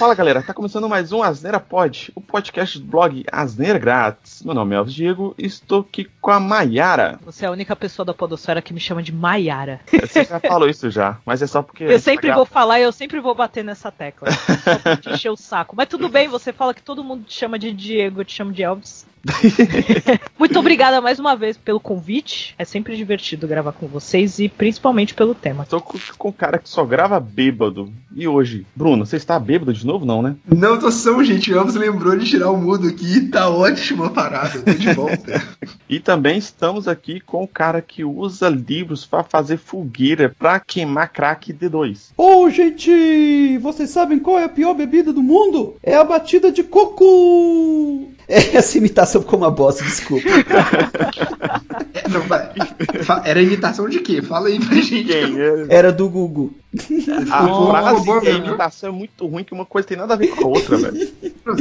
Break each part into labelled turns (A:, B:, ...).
A: Fala galera, tá começando mais um Asneira Pod, o podcast do blog Asneira Grátis. Meu nome é Elvis Diego e estou aqui com a Maiara.
B: Você é a única pessoa da Podosfera que me chama de Maiara.
A: Você já falou isso já, mas é só porque.
B: Eu sempre vou falar e eu sempre vou bater nessa tecla. Só pra te encher o saco. Mas tudo bem, você fala que todo mundo te chama de Diego, eu te chamo de Elvis. Muito obrigada mais uma vez pelo convite. É sempre divertido gravar com vocês e principalmente pelo tema.
A: Tô com, com um cara que só grava bêbado. E hoje? Bruno, você está bêbado de novo, não, né?
C: Não, tô são, gente. O Elvis lembrou de tirar o mudo aqui. Tá ótima a parada. Tô de volta.
A: e também estamos aqui com o cara que usa livros para fazer fogueira para queimar crack D2.
D: Ô, oh, gente! Vocês sabem qual é a pior bebida do mundo? É a batida de coco! Essa imitação ficou uma bosta, desculpa.
C: Não, era imitação de quê? Fala aí pra gente.
D: Era do Google.
A: A oh, frase a imitação é muito ruim que uma coisa tem nada a ver com a outra, velho.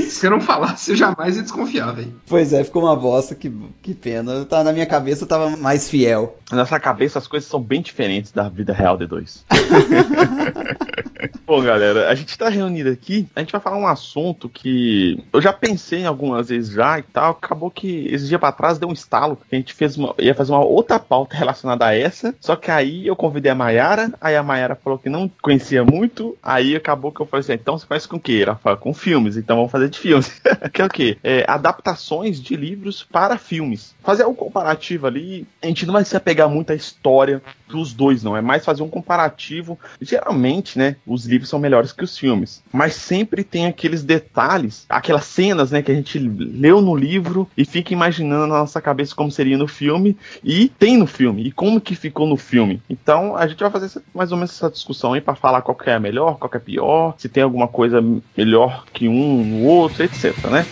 C: Se eu não falasse, eu jamais ia desconfiar, velho.
D: Pois é, ficou uma bosta, que, que pena. Tá, na minha cabeça eu tava mais fiel.
A: Na nossa cabeça as coisas são bem diferentes da vida real de dois. Bom, galera, a gente tá reunido aqui, a gente vai falar um assunto que eu já pensei algumas vezes já e tal, acabou que esse dia pra trás deu um estalo, a gente fez uma, ia fazer uma outra pauta relacionada a essa, só que aí eu convidei a Mayara, aí a Mayara falou que não conhecia muito, aí acabou que eu falei assim, então você conhece com o quê? Ela falou, com filmes, então vamos fazer de filmes. que é o quê? É, adaptações de livros para filmes. Fazer um comparativo ali, a gente não vai se apegar muito à história dos dois, não, é mais fazer um comparativo. Geralmente, né, os livros são melhores que os filmes, mas sempre tem aqueles detalhes, aquelas cenas, né, que a gente leu no livro e fica imaginando na nossa cabeça como seria no filme e tem no filme e como que ficou no filme. Então, a gente vai fazer mais ou menos essa discussão aí para falar qual que é melhor, qual que é pior, se tem alguma coisa melhor que um no outro, etc, né?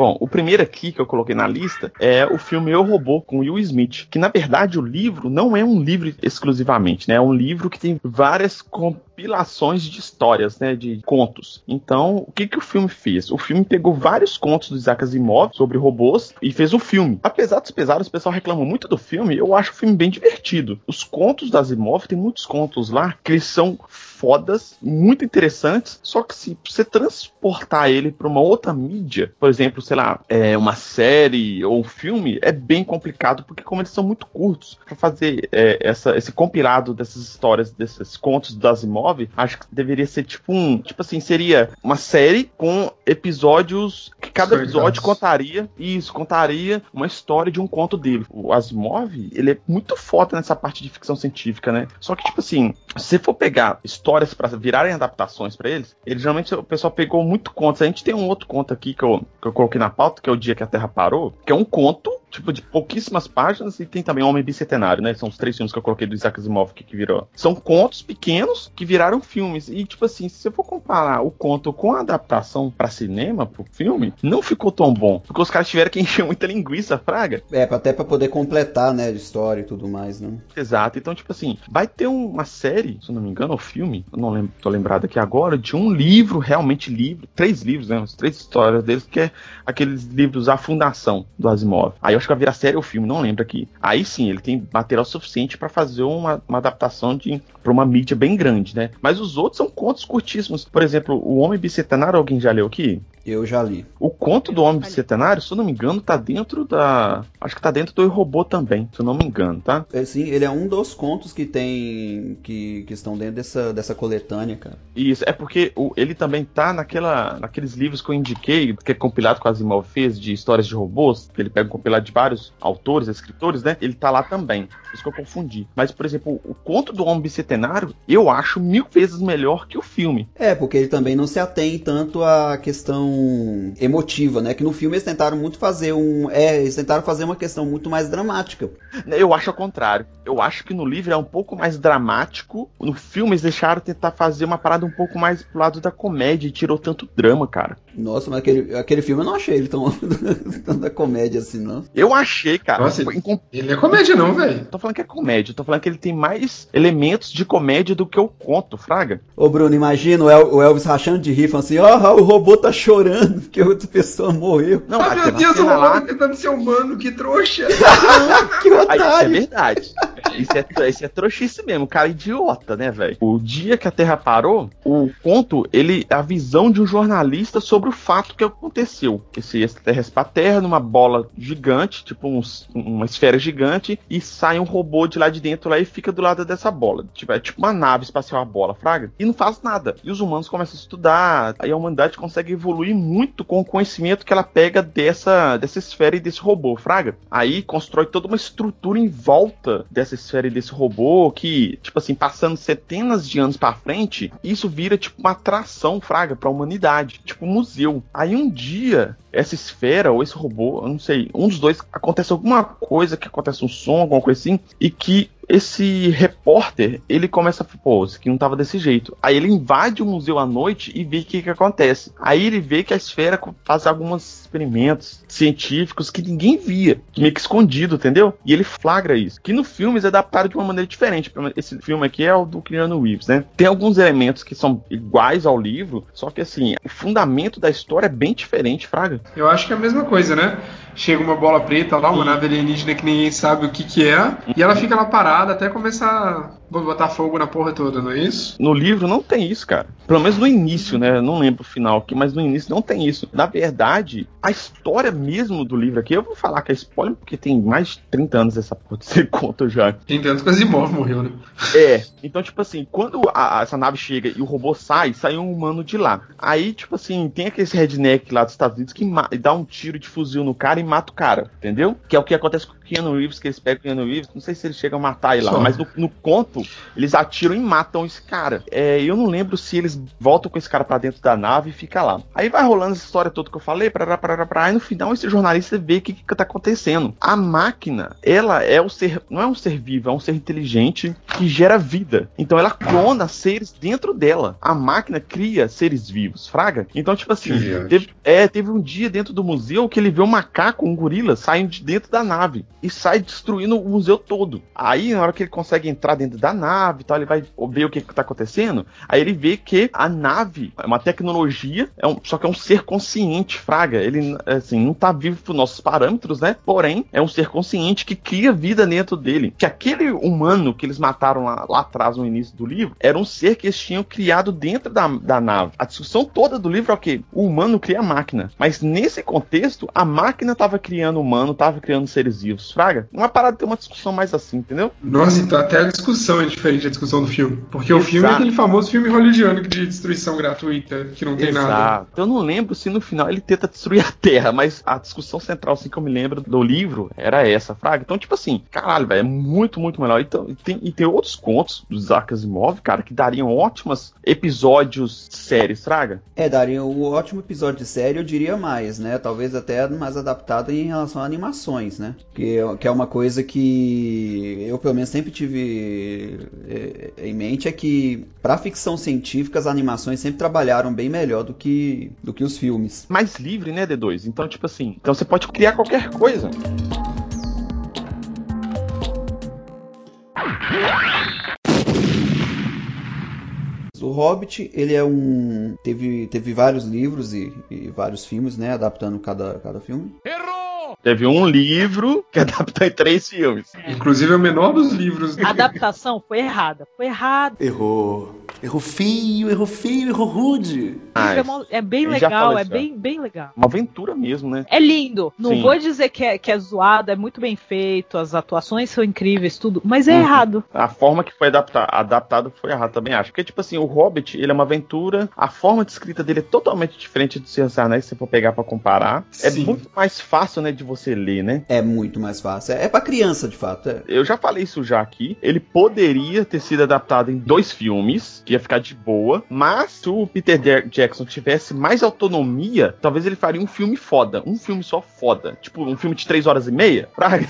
A: Bom, o primeiro aqui que eu coloquei na lista é o filme Eu Robô com Will Smith, que na verdade o livro não é um livro exclusivamente, né? É um livro que tem várias compilações de histórias, né, de contos. Então, o que, que o filme fez? O filme pegou vários contos do Isaac Asimov sobre robôs e fez um filme. Apesar dos pesados, o pessoal reclama muito do filme, eu acho o filme bem divertido. Os contos das Asimov, tem muitos contos lá que eles são fodas, muito interessantes, só que se você transportar ele para uma outra mídia, por exemplo, sei lá, é uma série ou um filme, é bem complicado, porque como eles são muito curtos, para fazer é, essa, esse compilado dessas histórias, desses contos das imóveis, 9, acho que deveria ser tipo um. Tipo assim, seria uma série com episódios. Que cada episódio contaria. Isso, contaria uma história de um conto dele. O Asimov, ele é muito foda nessa parte de ficção científica, né? Só que, tipo assim, se for pegar histórias para virarem adaptações para eles, ele geralmente o pessoal pegou muito contos. A gente tem um outro conto aqui que eu, que eu coloquei na pauta, que é o Dia que a Terra Parou, que é um conto tipo, de pouquíssimas páginas, e tem também Homem Bicentenário, né? São os três filmes que eu coloquei do Isaac Asimov que, que virou. São contos pequenos que viraram filmes. E, tipo assim, se você for comparar o conto com a adaptação para cinema, pro filme, não ficou tão bom. Porque os caras tiveram que encher muita linguiça, fraga.
D: É, até para poder completar, né, a história e tudo mais, né?
A: Exato. Então, tipo assim, vai ter uma série, se não me engano, ou filme, não lembro, tô lembrado aqui agora, de um livro, realmente livro, três livros, né? As três histórias deles, que é aqueles livros A Fundação do Asimov. Aí eu acho que vai virar série ou filme, não lembro aqui. Aí sim, ele tem material suficiente para fazer uma, uma adaptação de para uma mídia bem grande, né? Mas os outros são contos curtíssimos. Por exemplo, O Homem Bicentenário, alguém já leu aqui?
D: Eu já li.
A: O conto do Homem Bicentenário, se eu não me engano, tá dentro da. Acho que tá dentro do Robô também, se eu não me engano, tá?
D: É, sim, ele é um dos contos que tem. que, que estão dentro dessa, dessa coletânea, cara.
A: Isso, é porque o, ele também tá naquela, naqueles livros que eu indiquei, que é compilado com a Asimov fez de histórias de robôs, que ele pega um compilado de vários autores, escritores, né? Ele tá lá também. Por isso que eu confundi. Mas, por exemplo, o conto do Homem Bicentenário, eu acho mil vezes melhor que o filme.
D: É, porque ele também não se atém tanto à questão emotiva, né? Que no filme eles tentaram muito fazer um. É, eles tentaram fazer uma questão muito mais dramática.
A: Eu acho ao contrário. Eu acho que no livro é um pouco mais dramático. No filme eles deixaram tentar fazer uma parada um pouco mais pro lado da comédia e tirou tanto drama, cara.
D: Nossa, mas aquele, aquele filme eu não achei ele tão, tão da comédia assim, não.
A: Eu achei, cara.
C: Nossa, ele, ele é comédia, não, velho.
A: Tô falando que é comédia. Tô falando que ele tem mais elementos de comédia do que o conto, Fraga.
D: Ô, Bruno, imagina o, El, o Elvis rachando de rir, falando assim: ó, oh, o robô tá chorando, porque o outro pessoa morreu.
A: Não,
C: ah,
A: aí
C: meu Deus, o robô
A: lá-
C: tá tentando ser humano, que trouxa.
D: que
A: Aí, isso é
D: otário.
A: verdade. Isso é, isso é trouxice mesmo, cara idiota, né, velho? O dia que a Terra parou, o conto, ele a visão de um jornalista sobre o fato que aconteceu. Esse extraterrestre pra Terra numa bola gigante, tipo uns- uma esfera gigante, e sai um robô de lá de dentro lá e fica do lado dessa bola. Tipo, é tipo uma nave espacial a bola, fraga, e não faz nada. E os humanos começam a estudar, aí a humanidade consegue evoluir muito com o conhecimento que ela pega dessa, dessa esfera e desse robô, fraga. Aí constrói toda uma estrutura em volta dessa esfera e desse robô que, tipo assim, passando centenas de anos pra frente, isso vira tipo uma atração, fraga, pra humanidade, tipo um museu. Aí um dia essa esfera ou esse robô, eu não sei, um dos dois acontece alguma coisa, que acontece um som, alguma coisa assim, e que esse repórter, ele começa a pô, isso aqui não tava desse jeito. Aí ele invade o museu à noite e vê o que que acontece. Aí ele vê que a esfera faz alguns experimentos científicos que ninguém via, meio que escondido, entendeu? E ele flagra isso. Que no filme eles adaptaram de uma maneira diferente. Esse filme aqui é o do Keanu Reeves, né? Tem alguns elementos que são iguais ao livro, só que assim, o fundamento da história é bem diferente, Fraga.
C: Eu acho que é a mesma coisa, né? Chega uma bola preta lá, uma nave alienígena que ninguém sabe o que que é, e ela fica lá parada até começar a botar fogo na porra toda, não é isso?
A: No livro não tem isso, cara. Pelo menos no início, né? Eu não lembro o final aqui, mas no início não tem isso. Na verdade, a história mesmo do livro aqui, eu vou falar que é spoiler, porque tem mais de 30 anos essa porra desse conto já.
C: Tem tanto que a Zimov morreu, né?
A: É, então, tipo assim, quando a- a- essa nave chega e o robô sai, sai um humano de lá. Aí, tipo assim, tem aquele redneck lá dos Estados Unidos que dá um tiro de fuzil no cara e mata o cara, entendeu? Que é o que acontece com o Keanu Reeves, que eles pegam o Keanu Reeves, não sei se eles chegam a matar ele lá,
C: Só.
A: mas no, no conto, eles atiram e matam esse cara. É, eu não lembro se eles voltam com esse cara pra dentro da nave e fica lá. Aí vai rolando essa história toda que eu falei, parará, parará, parará, aí no final esse jornalista vê o que, que tá acontecendo. A máquina, ela é o ser, não é um ser vivo, é um ser inteligente que gera vida. Então ela clona seres dentro dela. A máquina cria seres vivos, fraga? Então, tipo assim, teve, é, teve um dia dentro do museu que ele vê um macaco, um gorila, saindo de dentro da nave e sai destruindo o museu todo. Aí, na hora que ele consegue entrar dentro da nave e tal, ele vai ver o que, que tá acontecendo. Aí ele vê que a nave é uma tecnologia, é um, só que é um ser consciente, fraga. Ele, assim, não tá vivo por nossos parâmetros, né? Porém, é um ser consciente que cria vida dentro dele. Que aquele humano que eles mataram lá, lá atrás no início do livro era um ser que eles tinham criado dentro da, da nave. A discussão toda do livro é o quê? O humano cria a máquina. Mas nesse contexto, a máquina tava criando humano, tava criando seres vivos. Fraga, uma parada tem uma discussão mais assim, entendeu?
C: Nossa, então até a discussão é diferente da discussão do filme. Porque o filme é
A: Exato.
C: aquele famoso filme hollywoodiano de destruição gratuita, que não tem nada.
A: Exato. Eu não lembro se no final ele tenta destruir a Terra, mas a discussão central, assim que eu me lembro do livro, era essa, Fraga. Então, tipo assim, caralho, velho, é muito, muito melhor. Então, e tem, e tem outros contos dos Isaac Asimov, cara, que dariam ótimos episódios séries, Fraga.
D: É, daria um ótimo episódio de série, eu diria mais, né? Talvez até mais adaptado em relação a animações, né? Que, é- que é uma coisa que eu, pelo menos, sempre tive em mente, é que pra ficção científica as animações sempre trabalharam bem melhor do que, do que os filmes.
A: Mais livre, né, D2? Então, tipo assim, então você pode criar qualquer coisa.
D: O Hobbit, ele é um. Teve, teve vários livros e, e vários filmes, né? Adaptando cada, cada filme.
A: Teve um livro que adaptou em três filmes.
C: Inclusive é o menor dos livros.
B: A adaptação foi errada. Foi errada.
E: Errou. Errou feio, errou feio, errou rude.
A: Ah,
B: é, é bem legal, é
A: isso,
B: bem, bem legal.
A: uma aventura mesmo, né?
B: É lindo. Não
A: Sim.
B: vou dizer que é, que é zoado, é muito bem feito, as atuações são incríveis, tudo, mas é
A: Uhum.
B: errado.
A: A forma que foi adapta adaptado foi errado também, acho. Porque, tipo assim, o Hobbit, ele é uma aventura, a forma de escrita dele é totalmente diferente do Senhor dos Anéis, se você for pegar pra comparar. É
C: Sim.
A: muito mais fácil, né, de você ler, né?
D: É muito mais fácil. É, é pra criança, de fato. É.
A: Eu já falei isso já aqui. Ele poderia ter sido adaptado em dois filmes, que ia ficar de boa. Mas se o Peter Ja- Jackson tivesse mais autonomia, talvez ele faria um filme foda. Um filme só foda. Tipo, um filme de três horas e meia. Pra...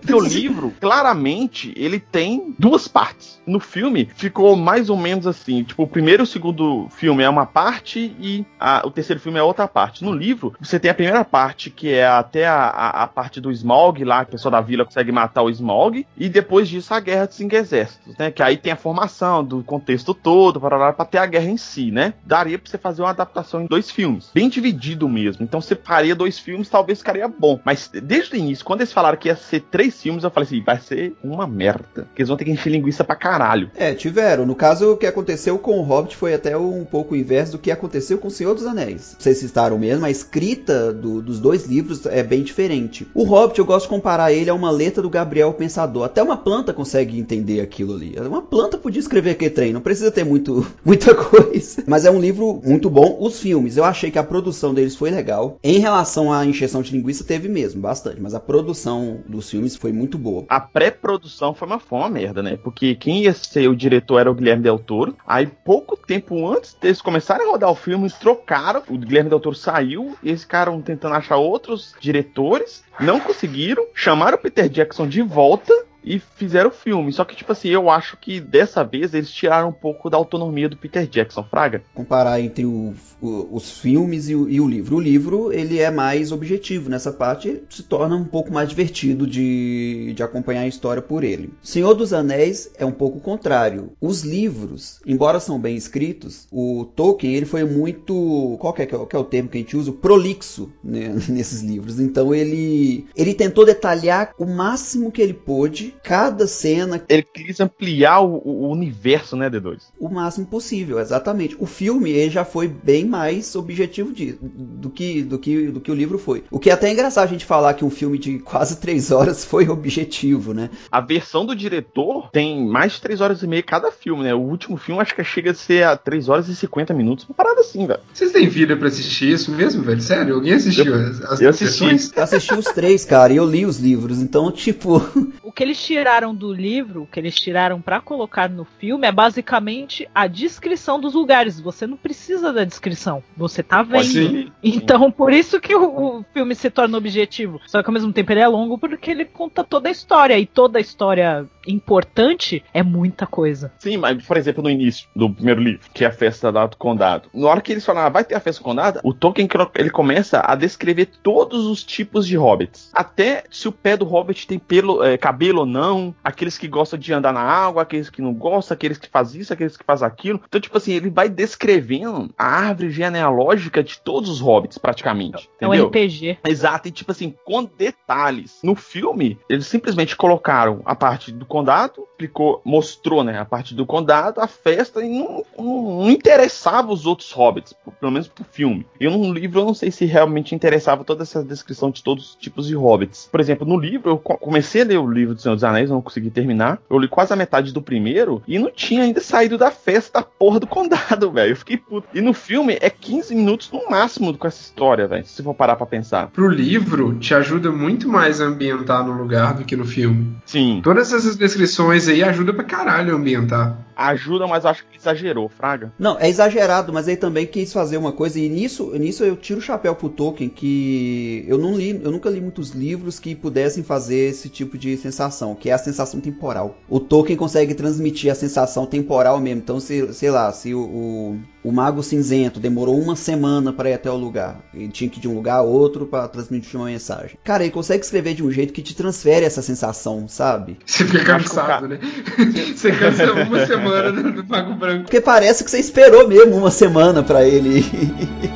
A: Porque o livro, claramente, ele tem duas partes. No filme, ficou mais ou menos assim. Tipo, o primeiro e o segundo filme é uma parte e a- o terceiro filme é outra parte. No livro, você tem a primeira parte, que é até a, a, a parte do Smaug lá, que a pessoa da vila consegue matar o Smaug, e depois disso a guerra dos cinco exércitos, né? Que aí tem a formação do contexto todo, para ter a guerra em si, né? Daria pra você fazer uma adaptação em dois filmes, bem dividido mesmo. Então você faria dois filmes, talvez ficaria bom. Mas desde o início, quando eles falaram que ia ser três filmes, eu falei assim, vai ser uma merda. Porque eles vão ter que encher linguiça pra caralho.
D: É, tiveram. No caso, o que aconteceu com o Hobbit foi até um pouco o inverso do que aconteceu com o Senhor dos Anéis. Vocês citaram mesmo, a escrita do- dos dois livros é bem diferente. O Hobbit, eu gosto de comparar ele a uma letra do Gabriel Pensador. Até uma planta consegue entender aquilo ali. Uma planta podia escrever aquele trem, não precisa ter muito, muita coisa. Mas é um livro muito bom. Os filmes, eu achei que a produção deles foi legal. Em relação à encheção de linguiça, teve mesmo, bastante. Mas a produção dos filmes foi muito boa.
A: A pré-produção foi uma, foi uma merda, né? Porque quem ia ser o diretor era o Guilherme Del Toro. Aí, pouco tempo antes deles começarem a rodar o filme, trocaram. O Guilherme Del Toro saiu e eles ficaram tentando achar outros diretores. Não conseguiram. Chamaram o Peter Jackson de volta. E fizeram o filme. Só que, tipo assim, eu acho que dessa vez eles tiraram um pouco da autonomia do Peter Jackson, Fraga.
D: comparar entre o- o- os filmes e o, e o livro. O livro ele é mais objetivo nessa parte, se torna um pouco mais divertido de, de acompanhar a história por ele. Senhor dos Anéis é um pouco o contrário. Os livros, embora são bem escritos, o Tolkien ele foi muito qual que é, qual que é o termo que a gente usa, prolixo né, nesses livros. Então ele ele tentou detalhar o máximo que ele pôde cada cena,
A: Ele quis ampliar o, o universo, né, D2?
D: o máximo possível, exatamente. O filme ele já foi bem mais objetivo de, do, que, do, que, do que o livro foi. O que é até engraçado a gente falar que um filme de quase três horas foi objetivo, né?
A: A versão do diretor tem mais de 3 horas e meia cada filme, né? O último filme acho que chega a ser a 3 horas e 50 minutos. Uma parada assim, velho.
C: Vocês têm vida pra assistir isso mesmo, velho? Sério? Alguém assistiu as, as
A: eu assisti.
D: Eu assisti os três, cara, e eu li os livros, então, tipo,
B: O que eles tiraram do livro, que eles tiraram pra colocar no filme, é basicamente a descrição dos lugares. Você não precisa da descrição, você tá vendo. Então, por isso que o, o filme se torna objetivo. Só que ao mesmo tempo ele é longo porque ele conta toda a história. E toda a história importante é muita coisa.
A: Sim, mas, por exemplo, no início do primeiro livro, que é a festa lá do condado. Na hora que eles falaram, ah, vai ter a festa do condado, o Tolkien ele começa a descrever todos os tipos de hobbits. Até se o pé do hobbit tem pelo, é, cabelo ou não, aqueles que gostam de andar na água, aqueles que não gostam, aqueles que fazem isso, aqueles que fazem aquilo. Então, tipo assim, ele vai descrevendo a árvore genealógica de todos os hobbits, praticamente.
B: É um
A: Entendeu?
B: RPG.
A: Exato, e tipo assim, com detalhes. No filme, eles simplesmente colocaram a parte do condado, explicou, mostrou, né, a parte do condado, a festa, e não, não- não interessava os outros hobbits, pelo menos pro filme. Eu no livro, eu não sei se realmente interessava toda essa descrição de todos os tipos de hobbits. Por exemplo, no livro, eu co- comecei a ler o livro do Senhor dos Anéis, eu não consegui terminar. Eu li quase a metade do primeiro, e não tinha ainda saído da festa da porra do condado, velho. Eu fiquei puto. E no filme, é 15 minutos no máximo com essa história, velho, se for parar pra pensar.
C: Pro livro, te ajuda muito mais a ambientar no lugar do que no filme.
A: Sim.
C: Todas essas descrições aí ajudam pra caralho a ambientar.
A: Ajuda, mas acho que exagerou, Fraga.
D: Não, é exagerado, mas ele também quis fazer uma coisa, e nisso, nisso eu tiro o chapéu pro Tolkien, que eu não li, eu nunca li muitos livros que pudessem fazer esse tipo de sensação, que é a sensação temporal. O Tolkien consegue transmitir a sensação temporal mesmo. Então, se, sei lá, se o, o, o Mago Cinzento demorou uma semana para ir até o lugar, ele tinha que ir de um lugar a outro para transmitir uma mensagem. Cara, ele consegue escrever de um jeito que te transfere essa sensação, sabe?
C: Você fica cansado, né? Você cansa uma semana do do Branco.
D: Porque parece que você esperou mesmo uma semana para ele.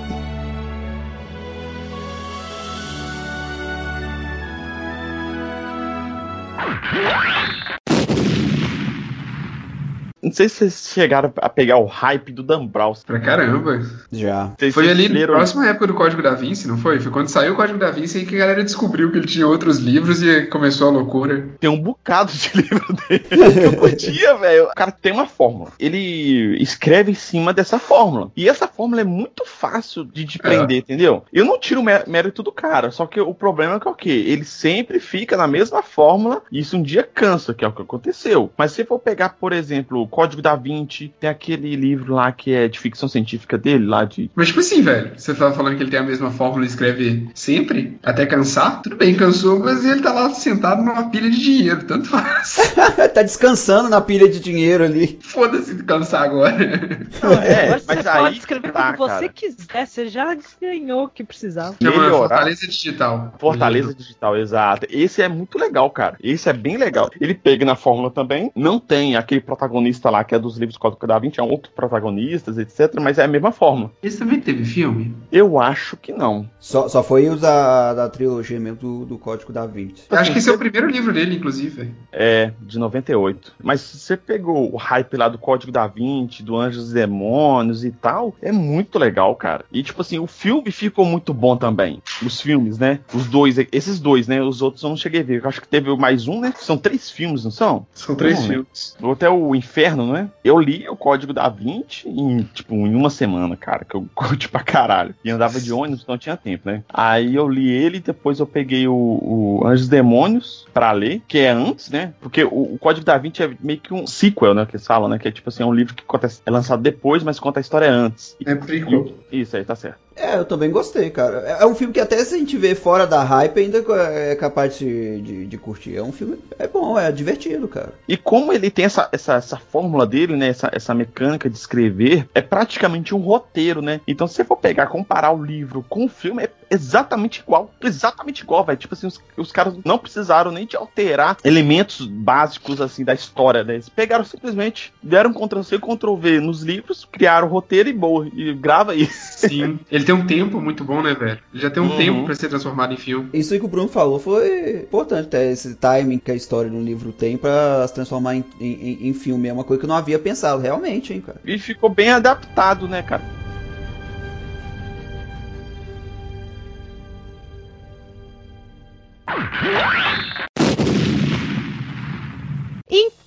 A: sei se vocês chegaram a pegar o hype do Dan Brown.
C: Pra caramba.
D: Já.
A: Vocês
C: Foi ali na
A: leram-
C: próxima época do Código da Vinci, não foi? Foi quando saiu o Código da Vinci aí que a galera descobriu que ele tinha outros livros e começou a loucura.
A: Tem um bocado de livro dele que eu podia, velho. O cara tem uma fórmula. Ele escreve em cima dessa fórmula. E essa fórmula é muito fácil de te prender, entendeu? Eu não tiro o mé- mérito do cara, só que o problema é que é o quê? Ele sempre fica na mesma fórmula e isso um dia cansa, que é o que aconteceu. Mas se for pegar, por exemplo, o Código da Vinci, tem aquele livro lá que é de ficção científica dele, lá de.
C: Mas, tipo assim, velho, você tava falando que ele tem a mesma fórmula e escreve sempre, até cansar? Tudo bem, cansou, mas ele tá lá sentado numa pilha de dinheiro, tanto faz.
D: tá descansando na pilha de dinheiro ali.
C: Foda-se de cansar agora.
B: Não,
A: É, mas
B: você
A: aí
B: pode escrever
A: tá,
B: como você
A: cara.
B: quiser, você já ganhou o que precisava.
A: Melhorar.
C: Fortaleza Digital.
A: Fortaleza Digital, exato. Esse é muito legal, cara. Esse é bem legal. Ele pega na fórmula também. Não tem aquele protagonista lá que é dos livros Código da Vinci, é um outro protagonistas, etc. Mas é a mesma fórmula.
C: Esse também teve filme?
A: Eu acho que não.
D: Só, só foi os da, da trilogia mesmo do, do Código da Vinci.
C: Acho que esse é o primeiro livro dele, inclusive.
A: É, de 98. Mas se você pegou o hype lá do Código da Vinci, do Anjos e Demônios e tal, é muito legal, cara. E tipo assim, o filme ficou muito bom também. Os filmes, né? Os dois, esses dois, né? Os outros eu não cheguei a ver. Eu acho que teve mais um, né? São três filmes, não são?
C: São três
A: Não, né?
C: filmes.
A: O outro é o Inferno, né? Eu li o Código da Vinci em, tipo, em uma semana, cara, que eu curti pra caralho. E andava de ônibus, então tinha tempo, né? Aí eu li ele, depois eu peguei o, o Anjos e Demônios pra ler, que é antes, né? Porque o, o Código da Vinci é meio que um sequel, né? Que falam, né? Que é tipo assim, é um livro que conta, é lançado depois, mas conta a história antes.
C: É prequel.
A: Isso aí, tá certo.
D: É, eu também gostei, cara. É é um filme que até se a gente vê fora da hype ainda é capaz de, de, de curtir. É um filme. É bom, é divertido, cara.
A: E como ele tem essa, essa, essa fórmula dele, né? Essa, essa mecânica de escrever, é praticamente um roteiro, né? Então, se você for pegar, comparar o livro com o filme, é exatamente igual. Exatamente igual, velho. Tipo assim, os, os caras não precisaram nem de alterar elementos básicos, assim, da história, né? Eles pegaram simplesmente, deram Ctrl-C, Ctrl-V nos livros, criaram o roteiro e boa. E grava isso.
C: Sim. Ele tem um tempo muito bom, né, velho? Ele já tem um
A: Uhum.
C: tempo pra ser transformado em filme.
D: Isso aí que o Bruno falou foi importante, ter esse timing que a história de um livro tem pra se transformar em, em, em filme. É uma coisa que eu não havia pensado, realmente, hein, cara.
A: E ficou bem adaptado, né, cara?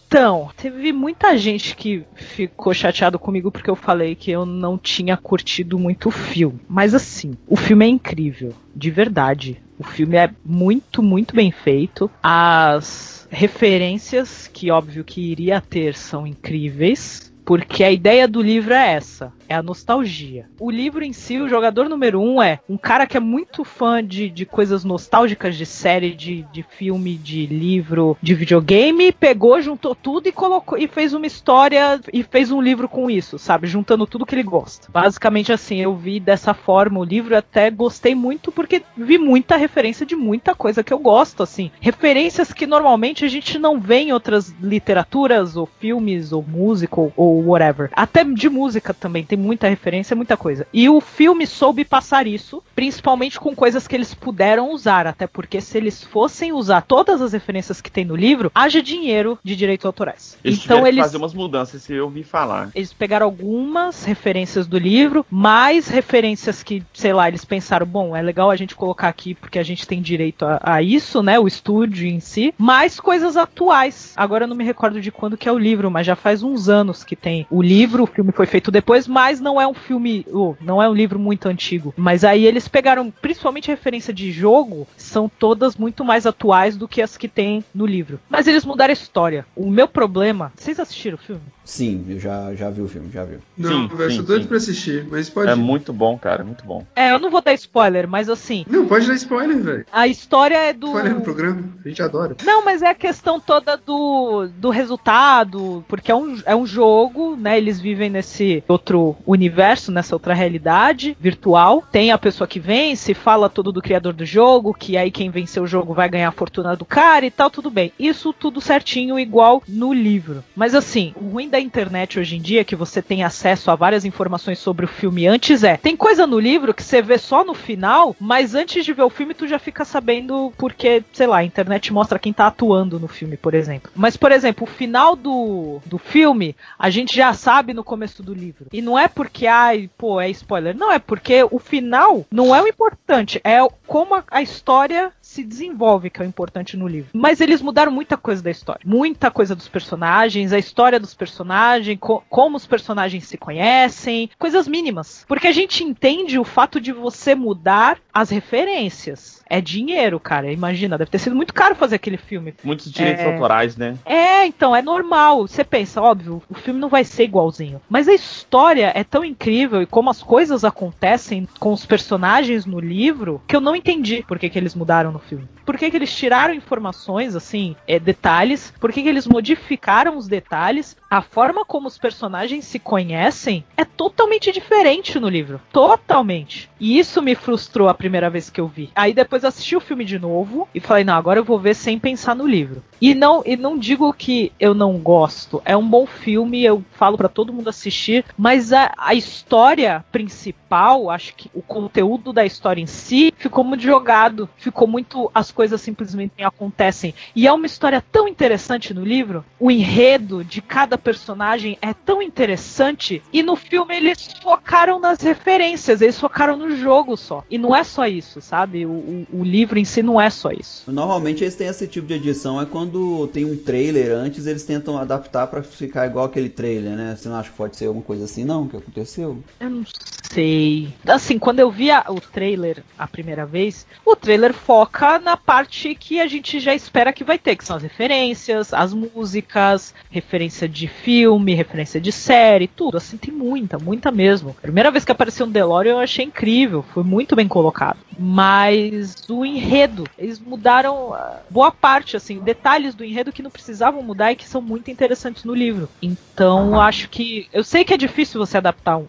B: Então, teve muita gente que ficou chateado comigo porque eu falei que eu não tinha curtido muito o filme. Mas assim, o filme é incrível, de verdade. O filme é muito, muito bem feito. As referências que óbvio que iria ter são incríveis. Porque a ideia do livro é essa, é a nostalgia. O livro em si, o jogador número um é um cara que é muito fã de, de coisas nostálgicas, de série, de, de filme, de livro, de videogame, pegou, juntou tudo e colocou e fez uma história e fez um livro com isso, sabe? Juntando tudo que ele gosta. Basicamente assim, eu vi dessa forma o livro até gostei muito porque vi muita referência de muita coisa que eu gosto, assim. Referências que normalmente a gente não vê em outras literaturas, ou filmes, ou música, ou, ou whatever. Até de música também, tem muita referência, muita coisa. E o filme soube passar isso, principalmente com coisas que eles puderam usar, até porque se eles fossem usar todas as referências que tem no livro, haja dinheiro de direitos autorais.
A: Eles
B: então eles
A: fazer umas mudanças, se eu ouvi falar.
B: eles pegaram algumas referências do livro, mais referências que, sei lá, eles pensaram, bom, é legal a gente colocar aqui porque a gente tem direito a, a isso, né? O estúdio em si, mais coisas atuais. Agora eu não me recordo de quando que é o livro, mas já faz uns anos que tem o livro, o filme foi feito depois, mas não é um filme, não é um livro muito antigo. Mas aí eles pegaram, principalmente referência de jogo, são todas muito mais atuais do que as que tem no livro. Mas eles mudaram a história. O meu problema, vocês assistiram o filme?
D: Sim, eu já, já vi o filme, já vi.
C: Não,
A: Sim,
C: velho, sou doido
A: sim.
C: pra assistir, mas pode.
A: É muito bom, cara, muito bom.
B: É, eu não vou dar spoiler, mas assim,
C: Não, pode dar spoiler, velho.
B: a história é do.
C: Spoiler no programa, a gente adora.
B: Não, mas é a questão toda do, do resultado, porque é um, é um jogo, né? Eles vivem nesse outro universo, nessa outra realidade virtual. Tem a pessoa que vence, fala tudo do criador do jogo, que aí quem venceu o jogo vai ganhar a fortuna do cara e tal, tudo bem. Isso tudo certinho, igual no livro. Mas assim, o ruim da internet hoje em dia, que você tem acesso a várias informações sobre o filme antes, é. Tem coisa no livro que você vê só no final, mas antes de ver o filme, tu já fica sabendo porque, sei lá, a internet mostra quem tá atuando no filme, por exemplo. Mas, por exemplo, o final do, do filme, a gente já sabe no começo do livro. E não é porque, ai, pô, é spoiler. Não, é porque o final não é o importante, é como a história se desenvolve que é o importante no livro. Mas eles mudaram muita coisa da história. Muita coisa dos personagens, a história dos personagens, co- como os personagens se conhecem, coisas mínimas. Porque a gente entende o fato de você mudar as referências. É dinheiro, cara. Imagina, deve ter sido muito caro fazer aquele filme.
A: Muitos direitos
B: É.
A: autorais, né?
B: É, então, é normal. Você pensa, óbvio, o filme não vai ser igualzinho. Mas a história é tão incrível e como as coisas acontecem com os personagens no livro que eu não entendi por que, que eles mudaram no filme. Por que, que eles tiraram informações, assim, é, detalhes? Por que, que eles modificaram os detalhes? A forma como os personagens se conhecem é totalmente diferente no livro. Totalmente. E isso me frustrou a primeira vez que eu vi. Aí depois eu assisti o filme de novo e falei, não, agora eu vou ver sem pensar no livro. E não, e não digo que eu não gosto. É um bom filme, eu falo pra todo mundo assistir, mas a, a história principal, acho que o conteúdo da história em si ficou muito jogado, ficou muito as coisas simplesmente acontecem. E é uma história tão interessante no livro, o enredo de cada personagem é tão interessante e no filme eles focaram nas referências, eles focaram no jogo só. E não é só isso, sabe? O, o, o livro em si não é só isso.
D: Normalmente eles têm esse tipo de edição, é quando tem um trailer antes, eles tentam adaptar pra ficar igual aquele trailer, né? Você não acha que pode ser alguma coisa assim, não, que aconteceu?
B: Eu não sei. Assim, quando eu vi a- o trailer a primeira vez, o trailer foca na parte que a gente já espera que vai ter, que são as referências, as músicas, referência de filme, referência de série, tudo. Assim, tem muita, muita mesmo. Primeira vez que apareceu um DeLorean eu achei incrível, foi muito bem colocado. Mas o enredo, eles mudaram ah, boa parte, assim, detalhes do enredo que não precisavam mudar e que são muito interessantes no livro. Então, acho que. Eu sei que é difícil você adaptar um,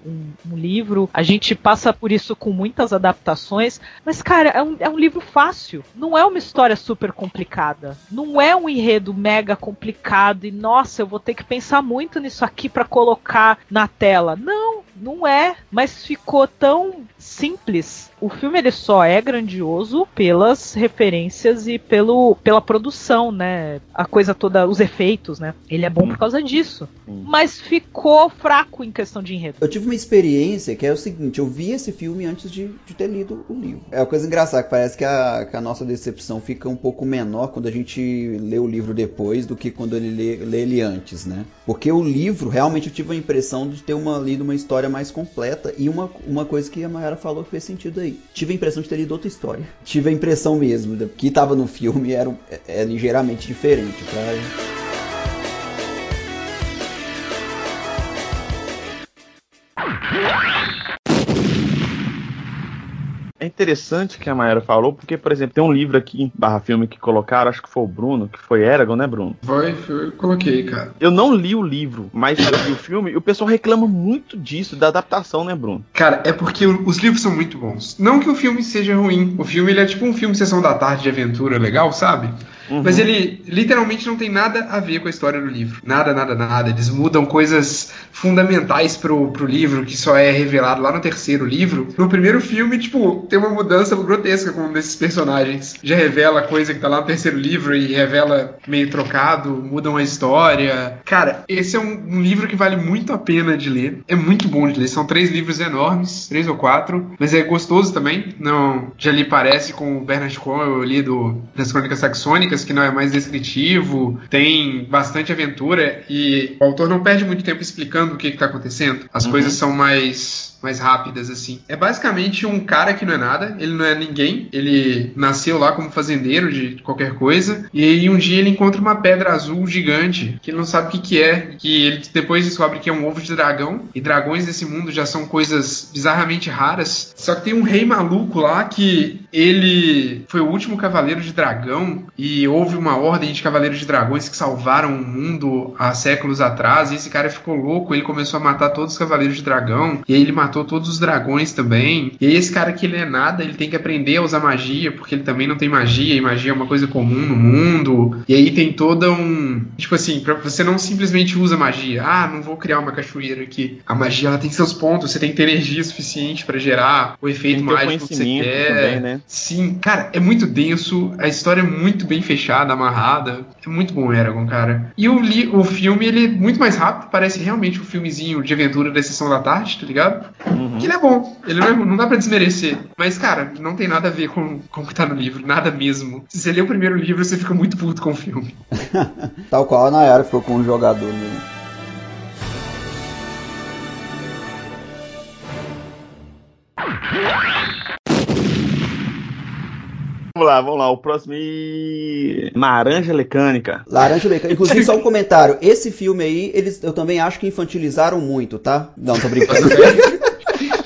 B: um livro, a gente passa por isso com muitas adaptações, mas, cara, é um, é um livro fácil. Não é uma história super complicada. Não é um enredo mega complicado e, nossa, eu vou ter que pensar muito nisso aqui pra colocar na tela. Não, não é. Mas ficou tão simples. O filme ele só é grandioso pelas referências e pelo, pela produção, né? A coisa toda, os efeitos, né? Ele é bom por causa disso.
A: Sim.
B: Mas ficou fraco em questão de enredo.
D: Eu tive uma experiência que é o seguinte, eu vi esse filme antes de, de ter lido o livro. É uma coisa engraçada, que parece que a, que a nossa decepção fica um pouco menor quando a gente lê o livro depois do que quando ele lê, lê ele antes, né? Porque o livro, realmente eu tive a impressão de ter uma, lido uma história mais completa e uma, uma coisa que a Mayara falou que fez sentido aí. Tive a impressão de ter lido outra história. Tive a impressão mesmo, que estava no filme era, ligeiramente diferente?
A: Interessante que a Mayara falou, porque, por exemplo, tem um livro aqui, barra filme, que colocaram, acho que foi o Bruno, que foi Eragon, né, Bruno?
C: Foi, foi, eu coloquei, cara.
A: Eu não li o livro, mas eu vi o filme e o pessoal reclama muito disso, da adaptação, né, Bruno?
C: Cara, é porque os livros são muito bons. Não que o filme seja ruim. O filme ele é tipo um filme Sessão da Tarde de aventura legal, sabe?
A: Uhum.
C: Mas ele literalmente não tem nada a ver com a história do livro. Nada, nada, nada. Eles mudam coisas fundamentais pro, pro livro, que só é revelado lá no terceiro livro. No primeiro filme, tipo, tem uma mudança grotesca com um desses personagens. Já revela coisa que tá lá no terceiro livro e revela meio trocado, mudam a história. Cara, esse é um, um livro que vale muito a pena de ler. É muito bom de ler. São três livros enormes, três ou quatro, mas é gostoso também. Não, já li parece com o Bernard Cornwell, eu li do, das Crônicas Saxônicas, que não é mais descritivo, tem bastante aventura e o autor não perde muito tempo explicando o que está acontecendo. As
A: Uhum.
C: coisas são mais mais rápidas assim. É basicamente um cara que não é nada, ele não é ninguém, ele nasceu lá como fazendeiro de qualquer coisa e aí um dia ele encontra uma pedra azul gigante que ele não sabe o que que é, que ele depois descobre que é um ovo de dragão e dragões nesse mundo já são coisas bizarramente raras. Só que tem um rei maluco lá que ele foi o último cavaleiro de dragão e houve uma ordem de cavaleiros de dragões que salvaram o mundo há séculos atrás e esse cara ficou louco, ele começou a matar todos os cavaleiros de dragão e aí ele matou todos os dragões também. E aí esse cara que ele é nada, ele tem que aprender a usar magia porque ele também não tem magia e magia é uma coisa comum no mundo. E aí tem toda um, tipo assim, pra você não simplesmente usa magia. Ah, não vou criar uma cachoeira aqui. A magia ela tem seus pontos, você tem que ter energia suficiente pra gerar o efeito mágico que você quer.
A: também, né?
C: Sim, cara, é muito denso, a história é muito bem fechada, amarrada. É muito bom Eragon, cara. E o, li- o filme, ele é muito mais rápido, parece realmente um filmezinho de aventura da sessão da tarde, tá ligado?
A: Uhum.
C: Que ele é bom, ele não, é- não dá pra desmerecer. Mas, cara, não tem nada a ver com, com o que tá no livro, nada mesmo. Se você lê o primeiro livro, você fica muito puto com o filme.
D: Tal qual a Nayara ficou com um jogador mesmo.
A: Vamos lá, vamos lá. O próximo é Laranja Mecânica.
D: Laranja Mecânica. Inclusive, só um comentário. Esse filme aí, eles, eu também acho que infantilizaram muito, tá? Não, tô brincando.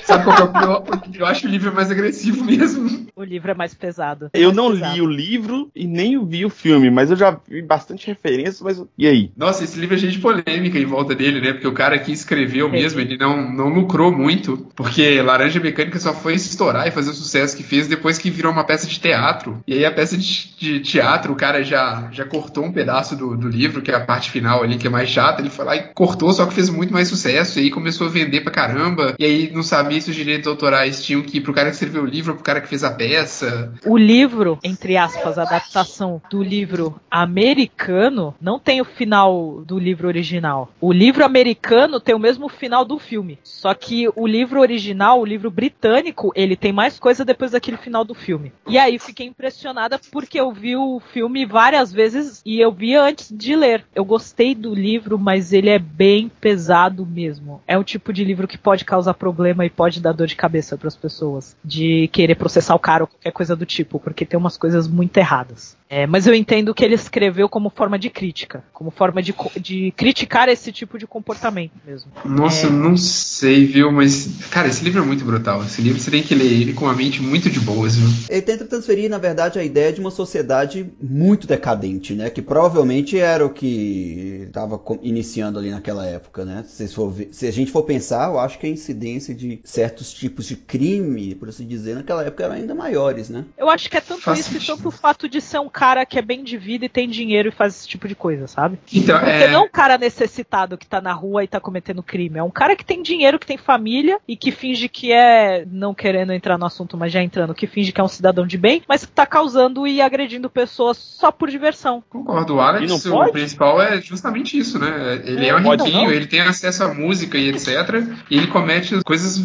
C: Sabe qual que é o pior? Eu acho o livro mais agressivo mesmo.
B: O livro é mais pesado.
A: Eu
B: Mais
A: não
B: pesado.
A: li o livro e nem vi o filme, mas eu já vi bastante referências, mas e aí?
C: Nossa, esse livro é cheio de polêmica em volta dele, né? Porque o cara que escreveu mesmo, ele não, não lucrou muito, porque Laranja Mecânica só foi estourar e fazer o sucesso que fez depois que virou uma peça de teatro. E aí a peça de, de teatro, o cara já, já cortou um pedaço do, do livro, que é a parte final ali, que é mais chata, ele foi lá e cortou, só que fez muito mais sucesso, e aí começou a vender pra caramba, e aí não sabia se os direitos autorais tinham que ir pro cara que escreveu o livro pro cara que fez a peça.
B: O livro, entre aspas, a adaptação do livro americano, não tem o final do livro original. O livro americano tem o mesmo final do filme. Só que o livro original, o livro britânico, ele tem mais coisa depois daquele final do filme. E aí fiquei impressionada porque eu vi o filme várias vezes e eu vi antes de ler. Eu gostei do livro, mas ele é bem pesado mesmo. É o tipo de livro que pode causar problema e pode dar dor de cabeça para as pessoas. De querer processar o cara ou qualquer coisa do tipo, porque tem umas coisas muito erradas. É, mas eu entendo que ele escreveu como forma de crítica, como forma de, de criticar esse tipo de comportamento mesmo.
C: Nossa,
B: É.
C: eu não sei, viu? Mas, cara, esse livro é muito brutal. Esse livro você tem que ler ele com uma mente muito de boas, viu?
D: Ele tenta transferir, na verdade, a ideia de uma sociedade muito decadente, né? Que provavelmente era o que estava iniciando ali naquela época, né? Se, for ver- se a gente for pensar, eu acho que a incidência de certos tipos de crime, por assim dizer, naquela época eram ainda maiores, né?
B: Eu acho que é tanto
C: Faz
B: isso e
C: sentido.
B: tanto o fato de ser um cara que é bem de vida e tem dinheiro e faz esse tipo de coisa, sabe?
C: Então,
B: Porque
C: é.
B: não é um cara necessitado que tá na rua e tá cometendo crime. É um cara que tem dinheiro, que tem família e que finge que é, não querendo entrar no assunto, mas já entrando, que finge que é um cidadão de bem, mas que tá causando e agredindo pessoas só por diversão.
C: Concordo, o Alex,
A: não
C: o principal é justamente isso, né? Ele é um
A: Pode
C: riquinho, ele tem acesso à música e etc. E ele comete coisas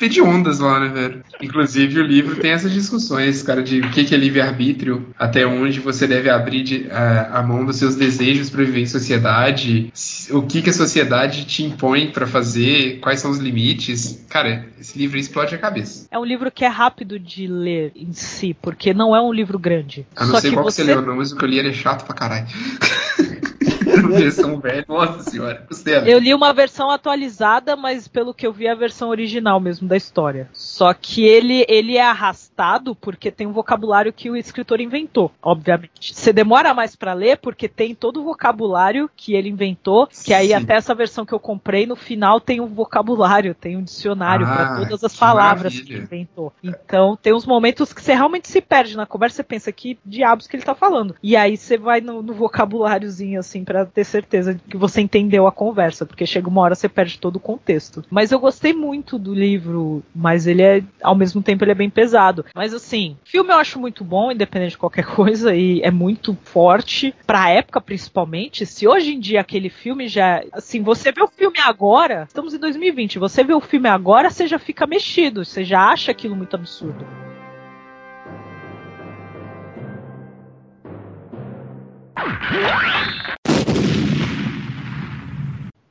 C: hediondas lá, né, velho? Inclusive, o livro tem essas discussões, cara, de o que que é livre-arbítrio, até onde você deve abrir de- a, a mão dos seus desejos para viver em sociedade, o que que a sociedade te impõe para fazer, quais são os limites. Cara, esse livro explode a cabeça.
B: É um livro que é rápido de ler em si, porque não é um livro grande.
C: A não
B: Só
C: sei
B: que
C: qual que
B: você
C: leu, não, mas o que eu li é chato pra caralho. Versão velha, nossa senhora. Gostei.
B: Eu li uma versão atualizada, mas pelo que eu vi, é a versão original mesmo da história. Só que ele, ele é arrastado porque tem um vocabulário que o escritor inventou, obviamente. Você demora mais pra ler porque tem todo o vocabulário que ele inventou, que aí
C: Sim.
B: até essa versão que eu comprei, no final tem um vocabulário, tem um dicionário
C: Ah,
B: pra todas as
C: que
B: palavras que
C: maravilha.
B: ele inventou. Então tem uns momentos que você realmente se perde na conversa, você pensa que diabos que ele tá falando. E aí você vai no, no vocabuláriozinho assim pra ter certeza de que você entendeu a conversa, porque chega uma hora você perde todo o contexto. Mas eu gostei muito do livro, mas ele é ao mesmo tempo ele é bem pesado. Mas assim, filme eu acho muito bom, independente de qualquer coisa e é muito forte pra época principalmente. Se hoje em dia aquele filme já, assim, você vê o filme agora, estamos em 2020, você vê o filme agora, você já fica mexido, você já acha aquilo muito absurdo.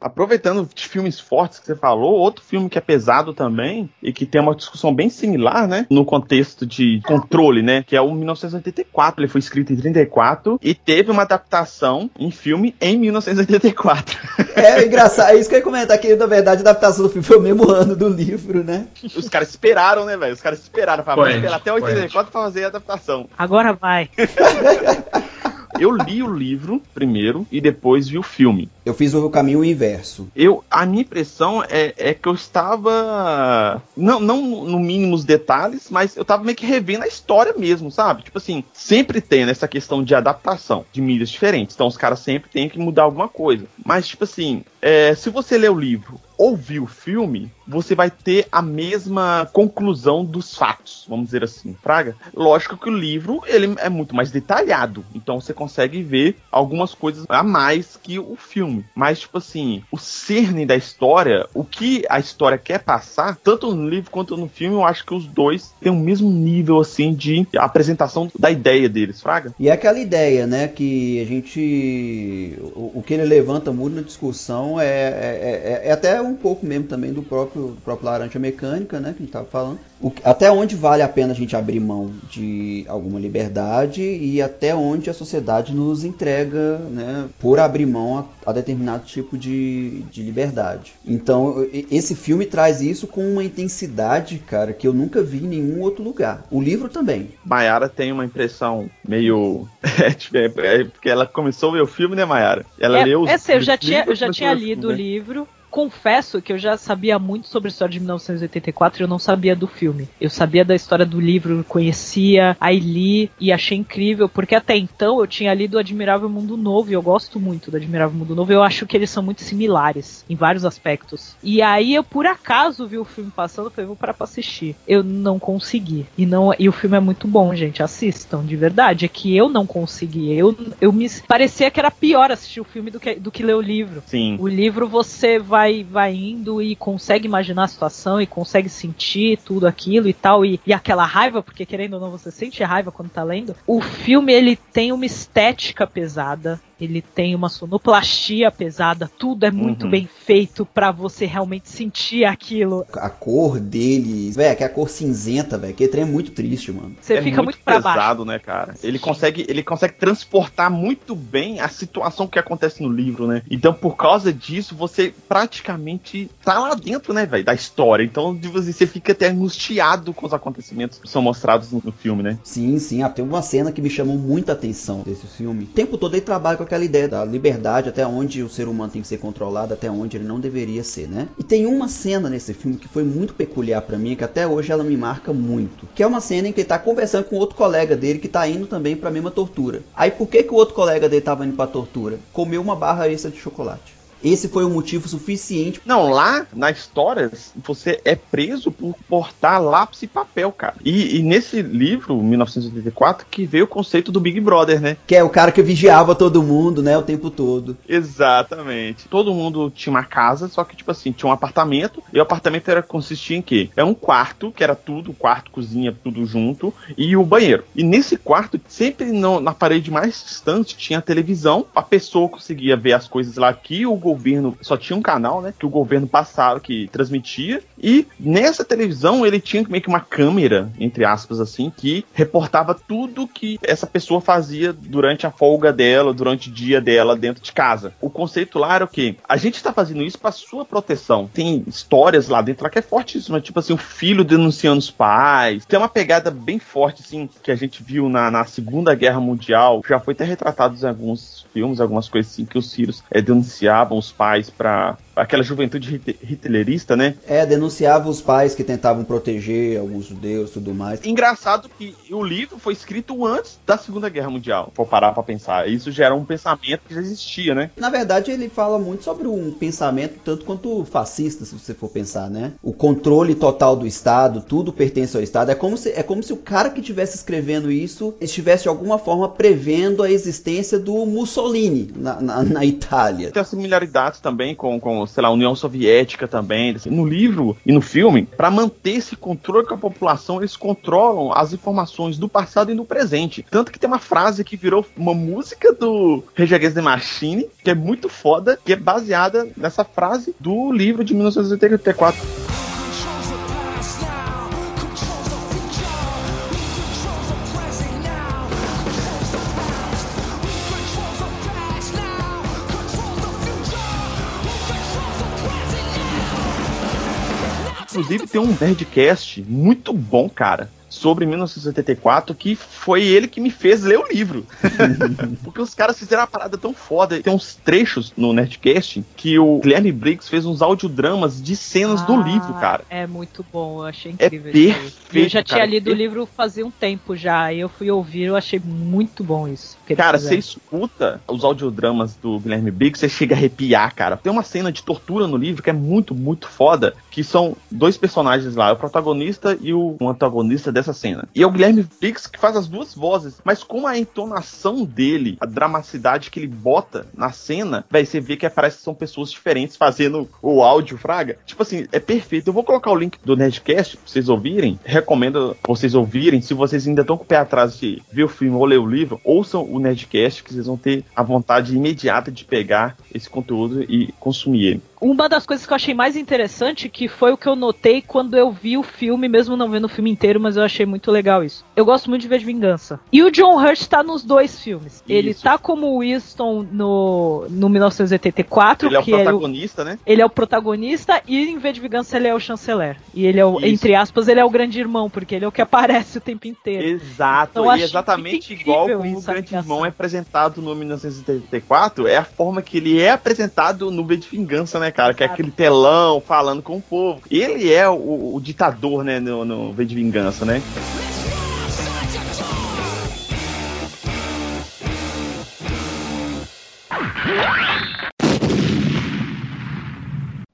A: Aproveitando de filmes fortes que você falou, outro filme que é pesado também e que tem uma discussão bem similar, né? No contexto de controle, né? Que é o 1984. Ele foi escrito em 34 e teve uma adaptação em filme em 1984.
D: É engraçado, é isso que eu ia comentar, que na verdade a adaptação do filme foi o mesmo ano do livro, né?
A: Os caras esperaram, né, velho? Os caras esperaram. Falaram, esperar até
C: poético.
A: 84 pra fazer a adaptação.
B: Agora vai.
A: Eu li o livro primeiro e depois vi o filme.
D: Eu fiz o caminho inverso.
A: Eu, a minha impressão é, é que eu estava. Não, não no mínimo os detalhes, mas eu tava meio que revendo a história mesmo, sabe? Tipo assim, sempre tem nessa questão de adaptação de mídias diferentes. Então os caras sempre têm que mudar alguma coisa. Mas, tipo assim, é, se você ler o livro ou viu o filme, você vai ter a mesma conclusão dos fatos, vamos dizer assim, Praga. Lógico que o livro ele é muito mais detalhado, então você consegue ver algumas coisas a mais que o filme. Mas, tipo assim, o cerne da história, o que a história quer passar, tanto no livro quanto no filme, eu acho que os dois têm o mesmo nível, assim, de apresentação da ideia deles, Fraga.
D: E é aquela ideia, né, que a gente. O, o que ele levanta muito na discussão é, é, é- é até um pouco mesmo também do próprio próprio, próprio Laranja Mecânica, né, que a gente estava falando. O, até onde vale a pena a gente abrir mão de alguma liberdade e até onde a sociedade nos entrega, né, por abrir mão a, a determinado tipo de, de liberdade. Então, esse filme traz isso com uma intensidade, cara, que eu nunca vi em nenhum outro lugar. O livro também.
A: Maiara tem uma impressão meio. É, tipo, é, é, porque ela começou a ver o filme, né, Maiara? Ela
B: é,
A: leu os.
B: É, assim, eu já tinha, eu já tinha lido o
A: filme, né?
B: livro. Confesso que eu já sabia muito sobre a história de 1984 e eu não sabia do filme. Eu sabia da história do livro, conhecia, aí li e achei incrível, porque até então eu tinha lido o Admirável Mundo Novo e eu gosto muito do Admirável Mundo Novo. Eu acho que eles são muito similares em vários aspectos. E aí eu por acaso vi o filme passando, falei, vou parar pra assistir. Eu não consegui. E não e o filme é muito bom, gente, assistam, de verdade. É que eu não consegui. Eu, eu me parecia que era pior assistir o filme do que, do que ler o livro.
A: Sim.
B: O livro você vai vai indo e consegue imaginar a situação e consegue sentir tudo aquilo e tal e, e aquela raiva, porque querendo ou não você sente raiva quando tá lendo. O filme ele tem uma estética pesada, ele tem uma sonoplastia pesada, tudo é muito
A: Uhum.
B: bem feito pra você realmente sentir aquilo.
D: A cor dele, velho, que é a cor cinzenta, velho, que trem é muito triste, mano.
B: Você
A: é
B: fica muito, pra baixo.
A: pesado, né, cara? Ele consegue, ele consegue transportar muito bem a situação que acontece no livro, né? Então, por causa disso, você praticamente tá lá dentro, né, velho, da história. Então, de você você fica até angustiado com os acontecimentos que são mostrados no, no filme, né?
D: Sim, sim. Ah, tem uma cena que me chamou muita atenção desse filme. O tempo todo ele trabalha com aquela ideia da liberdade, até onde o ser humano tem que ser controlado, até onde ele não deveria ser, né? E tem uma cena nesse filme que foi muito peculiar pra mim, que até hoje ela me marca muito. Que é uma cena em que ele tá conversando com outro colega dele que tá indo também pra mesma tortura. Aí por que, que o outro colega dele tava indo pra tortura? Comeu uma barra extra de chocolate. Esse foi o motivo suficiente
A: Não, lá na história, você é preso por portar lápis e papel, cara. E, e nesse livro, 1984, que veio o conceito do Big Brother, né?
D: que é o cara que vigiava todo mundo, né, o tempo todo.
A: Exatamente. Todo mundo tinha uma casa, só que, tipo assim, tinha um apartamento, e o apartamento era consistia em quê? É um quarto, que era tudo, quarto, cozinha, tudo junto, e o banheiro. E nesse quarto, sempre no- na parede mais distante, tinha a televisão, a pessoa conseguia ver as coisas lá que o governo, só tinha um canal, né, que o governo passava, que transmitia, e nessa televisão ele tinha meio que uma câmera, entre aspas, assim, que reportava tudo que essa pessoa fazia durante a folga dela, durante o dia dela dentro de casa. O conceito lá era o quê? A gente tá fazendo isso pra sua proteção. Tem histórias lá dentro lá que é fortíssima, tipo assim, o filho denunciando os pais. Tem uma pegada bem forte, assim, que a gente viu na, na Segunda Guerra Mundial. Já foi até retratado em alguns filmes, algumas coisas assim, que os filhos é, denunciavam os pais pra aquela juventude hit- hitlerista, né?
D: É, denunciava os pais que tentavam proteger alguns judeus e tudo mais.
A: Engraçado que o livro foi escrito antes da Segunda Guerra Mundial. For parar pra pensar. Isso já era um pensamento que já existia, né?
D: Na verdade, ele fala muito sobre um pensamento tanto quanto fascista, se você for pensar, né? O controle total do Estado, tudo pertence ao Estado. É como se, é como se o cara que estivesse escrevendo isso estivesse de alguma forma prevendo a existência do Mussolini na, na, na Itália.
A: Tem as similaridades também com, com, sei lá, União Soviética também. No livro e no filme, pra manter esse controle com a população, eles controlam as informações do passado e do presente. Tanto que tem uma frase que virou uma música do Rage Against the Machine, que é muito foda, que é baseada nessa frase do livro de 1984. Inclusive tem um Nerdcast muito bom, cara. Sobre 1974, que foi ele que me fez ler o livro. Porque os caras fizeram uma parada tão foda. Tem uns trechos no Nerdcast que o Guilherme Briggs fez uns audiodramas de cenas do
B: Ah,
A: livro, cara.
B: É muito bom, eu achei
A: É
B: incrível. isso aí. E eu
A: perfeito,
B: já tinha
A: cara,
B: lido o
A: perfeito.
B: livro fazia um tempo já, e eu fui ouvir, eu achei muito bom isso.
A: Cara, você escuta os audiodramas do Guilherme Briggs, você chega a arrepiar, cara. Tem uma cena de tortura no livro que é muito, muito foda, que são dois personagens lá, o protagonista e o antagonista dessa cena. E é o Guilherme Briggs que faz as duas vozes, mas com a entonação dele, a dramaticidade que ele bota na cena, vai você vê que parece que são pessoas diferentes fazendo o áudio, fraga. Tipo assim, é perfeito. Eu vou colocar o link do Nerdcast pra vocês ouvirem. Recomendo vocês ouvirem. Se vocês ainda estão com o pé atrás de ver o filme ou ler o livro, ouçam o Nerdcast, que vocês vão ter a vontade imediata de pegar esse conteúdo e consumir ele.
B: Uma das coisas que eu achei mais interessante, que foi o que eu notei quando eu vi o filme, mesmo não vendo o filme inteiro, mas eu achei muito legal isso. Eu gosto muito de ver de vingança. E o John Hurt tá nos dois filmes. Ele
A: Isso.
B: tá como Winston no, no 1984,
A: Ele é o
B: que é o,
A: protagonista, né?
B: ele é o protagonista, e em V de Vingança ele é o chanceler. E ele é o,
A: Isso.
B: entre aspas, ele é o grande irmão, porque ele é o que aparece o tempo inteiro.
A: Exato,
B: Então,
A: e exatamente igual como o Grande. Irmão é apresentado no 1984, é a forma que ele é apresentado no V de Vingança, né, cara? Que é aquele telão falando com o povo. Ele é o, o ditador, né, no, no V de Vingança, né?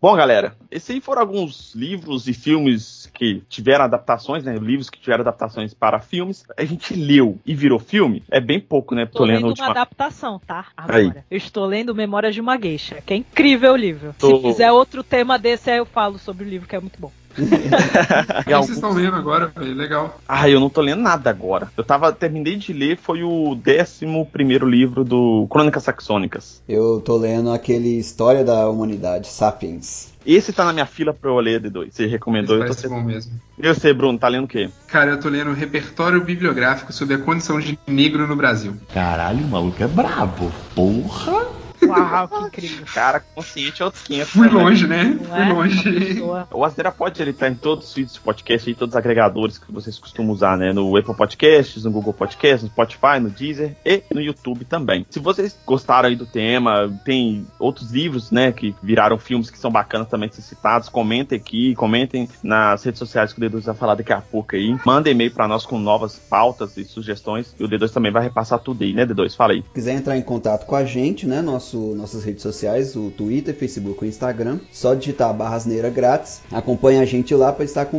A: Bom, galera, esses aí foram alguns livros e filmes que tiveram adaptações, né? Livros que tiveram adaptações para filmes. A gente leu e virou filme. É bem pouco, né?
B: Tô lendo
A: a
B: uma
A: última.
B: adaptação, tá?
A: Aí.
B: Agora. Eu estou lendo Memórias de uma Geisha, que é incrível o livro.
A: Tô-
B: Se fizer outro tema desse, aí eu falo sobre o livro, que é muito bom.
C: O que vocês estão lendo agora, velho? Legal.
A: Ah, eu não tô lendo nada agora. Eu tava, terminei de ler, foi o 11 primeiro livro do Crônicas Saxônicas.
D: Eu tô lendo aquele História da Humanidade, Sapiens.
A: Esse tá na minha fila pra eu ler, D2. Você
C: Esse
A: recomendou, eu tô sendo...
C: bom mesmo.
A: E você, Bruno, tá lendo o quê?
C: Cara, eu tô lendo um repertório bibliográfico sobre a condição de negro no Brasil.
E: Caralho, o maluco é brabo. Porra!
B: Uau, que incrível.
A: Cara, consciente é outros 500.
C: Fui
A: né,
C: longe, né?
B: Não
C: Fui
B: é?
C: Longe.
A: O Asneira Pod, ele tá em todos os feeds de podcast e todos os agregadores que vocês costumam usar, né? No Apple Podcasts, no Google Podcasts, no Spotify, no Deezer e no YouTube também. Se vocês gostaram aí do tema, tem outros livros, né, que viraram filmes que são bacanas também de ser citados, comentem aqui, comentem nas redes sociais que o D2 vai falar daqui a pouco aí. Manda e-mail pra nós com novas pautas e sugestões e o D2 também vai repassar tudo aí, né, D2? Fala aí.
D: Se quiser entrar em contato com a gente, né? Nosso, nossas redes sociais, o Twitter, Facebook e Instagram, só digitar barra asneira grátis. Acompanhe a gente lá para estar,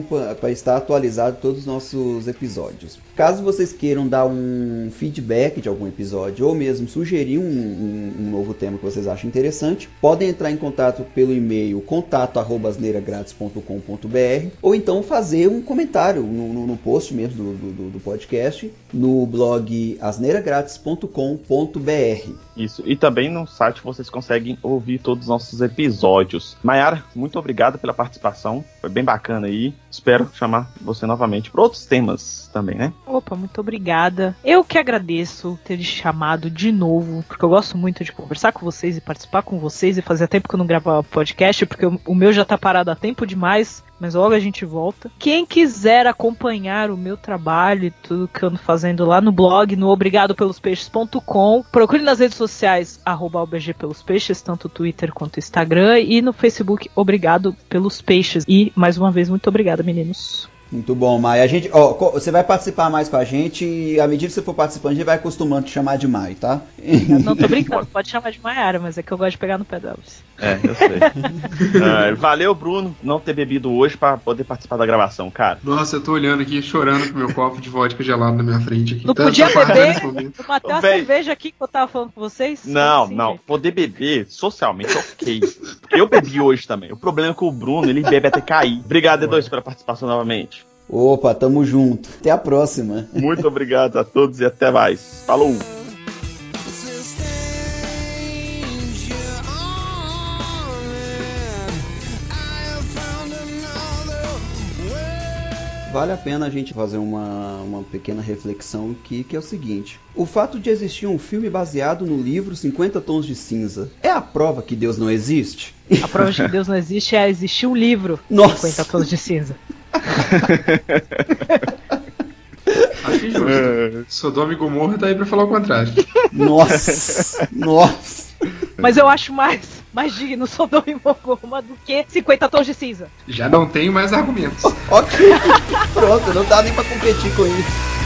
D: estar atualizado todos os nossos episódios. Caso vocês queiram dar um feedback de algum episódio ou mesmo sugerir um, um- um novo tema que vocês acham interessante, podem entrar em contato pelo e-mail contato@asneiragratis.com.br ou então fazer um comentário no, no- no post mesmo do, do- do podcast no blog asneiragratis.com.br.
A: Isso. E também no site vocês conseguem ouvir todos os nossos episódios. Maiara, muito obrigado pela participação. Foi bem bacana aí. Espero chamar você novamente para outros temas também, né?
B: Opa, muito obrigada. Eu que agradeço ter chamado de novo, porque eu gosto muito de conversar com vocês e participar com vocês e fazia tempo que eu não gravava podcast, porque o meu já tá parado há tempo demais, mas logo a gente volta. Quem quiser acompanhar o meu trabalho e tudo que eu ando fazendo lá no blog, no obrigadopelospeixes.com, procure nas redes sociais, arroba peixes, tanto Twitter quanto Instagram, e no Facebook, Obrigado pelos Peixes. E, mais uma vez, muito obrigada, meninos.
D: Muito bom, Mai. A gente, ó, você vai participar mais com a gente e à medida que você for participando, a gente vai acostumando a te chamar de Mai, tá?
B: Eu não tô brincando, pode chamar de Maiara, mas é que eu gosto de pegar no pé delas.
A: É, eu sei. Ah, valeu, Bruno, não ter bebido hoje para poder participar da gravação, cara.
C: Nossa, eu tô olhando aqui, chorando com meu copo de vodka gelado na minha frente aqui.
B: Não
C: Tá-
B: podia beber? Eu matei uma cerveja aqui que eu tava falando com vocês.
A: Não,
B: Assim,
A: não.
B: gente.
A: Poder beber socialmente, ok. Porque eu bebi hoje também. O problema é que o Bruno, ele bebe até cair. Obrigado, D2, pela participação novamente.
D: Opa, tamo junto. Até a próxima.
A: Muito obrigado a todos e até mais. Falou!
D: Vale a pena a gente fazer uma, uma pequena reflexão aqui, que é o seguinte. O fato de existir um filme baseado no livro 50 Tons de Cinza é a prova que Deus não existe?
B: A prova de que Deus não existe é existir um livro.
D: Nossa.
B: 50 tons de cinza.
C: Acho justo. Sodoma e Gomorra tá aí pra falar o contrário.
D: Nossa! Nossa!
B: Mas eu acho mais, mais digno Sodoma e Gomorra do que 50 tons de cinza.
C: Já não tenho mais argumentos.
D: Ok, pronto, não dá nem pra competir com isso.